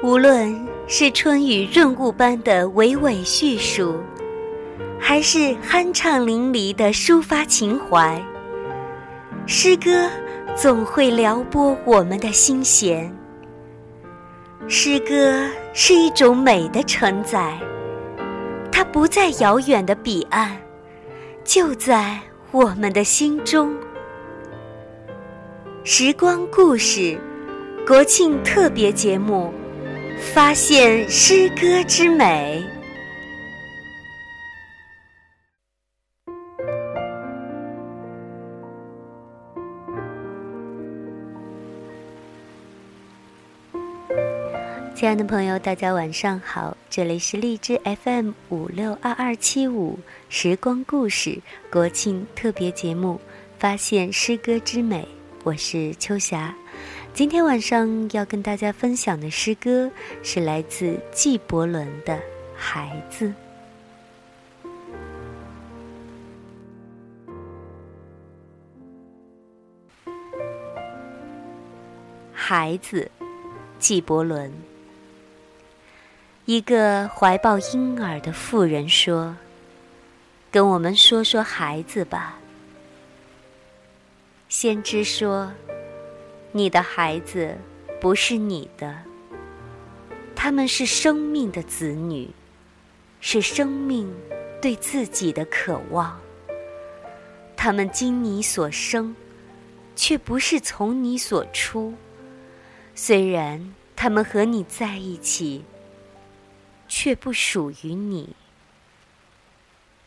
无论是春雨润物般的娓娓叙述，还是酣畅淋漓的抒发情怀，诗歌总会撩拨我们的心弦。诗歌是一种美的承载，它不在遥远的彼岸，就在我们的心中。时光故事，国庆特别节目。发现诗歌之美。亲爱的朋友，大家晚上好，这里是荔枝 FM 五六二二七五时光故事国庆特别节目《发现诗歌之美》，我是秋霞。今天晚上要跟大家分享的诗歌是来自纪伯伦的《孩子》。孩子，纪伯伦。一个怀抱婴儿的妇人说：“跟我们说说孩子吧。”先知说。你的孩子不是你的，他们是生命的子女，是生命对自己的渴望。他们经你所生，却不是从你所出。虽然他们和你在一起，却不属于你。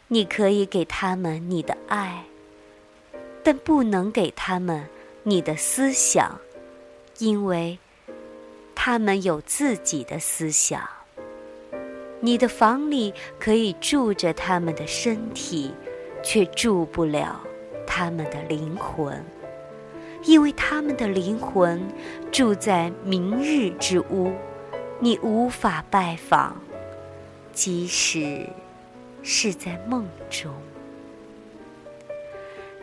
你可以给他们你的爱，但不能给他们。你的思想，因为他们有自己的思想。你的房里可以住着他们的身体，却住不了他们的灵魂，因为他们的灵魂住在明日之屋，你无法拜访，即使是在梦中。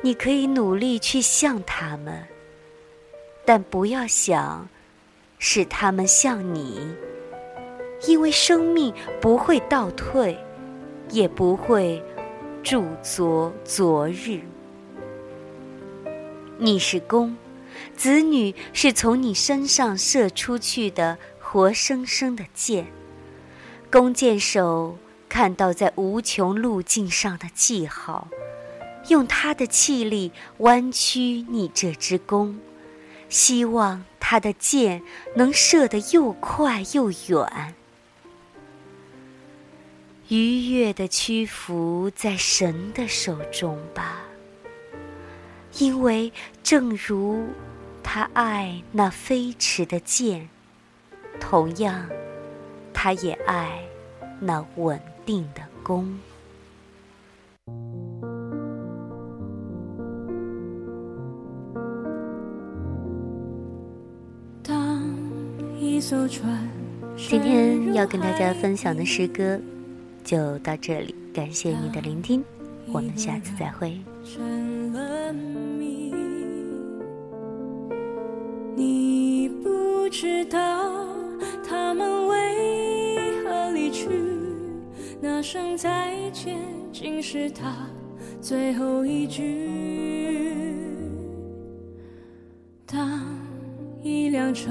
你可以努力去像他们，但不要想使他们像你，因为生命不会倒退，也不会著作昨日。你是弓，子女是从你身上射出去的活生生的箭，弓箭手看到在无穷路径上的记号。用他的气力弯曲你这支弓，希望他的箭能射得又快又远。愉悦的屈服在神的手中吧，因为正如他爱那飞驰的箭，同样，他也爱那稳定的弓。今天要跟大家分享的诗歌就到这里，感谢你的聆听，我们下次再会。你不知道他们为何离去，那声再见竟是他最后一句。当一辆车。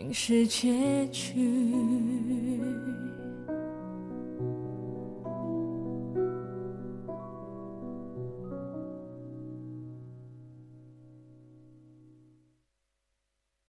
竟是结局。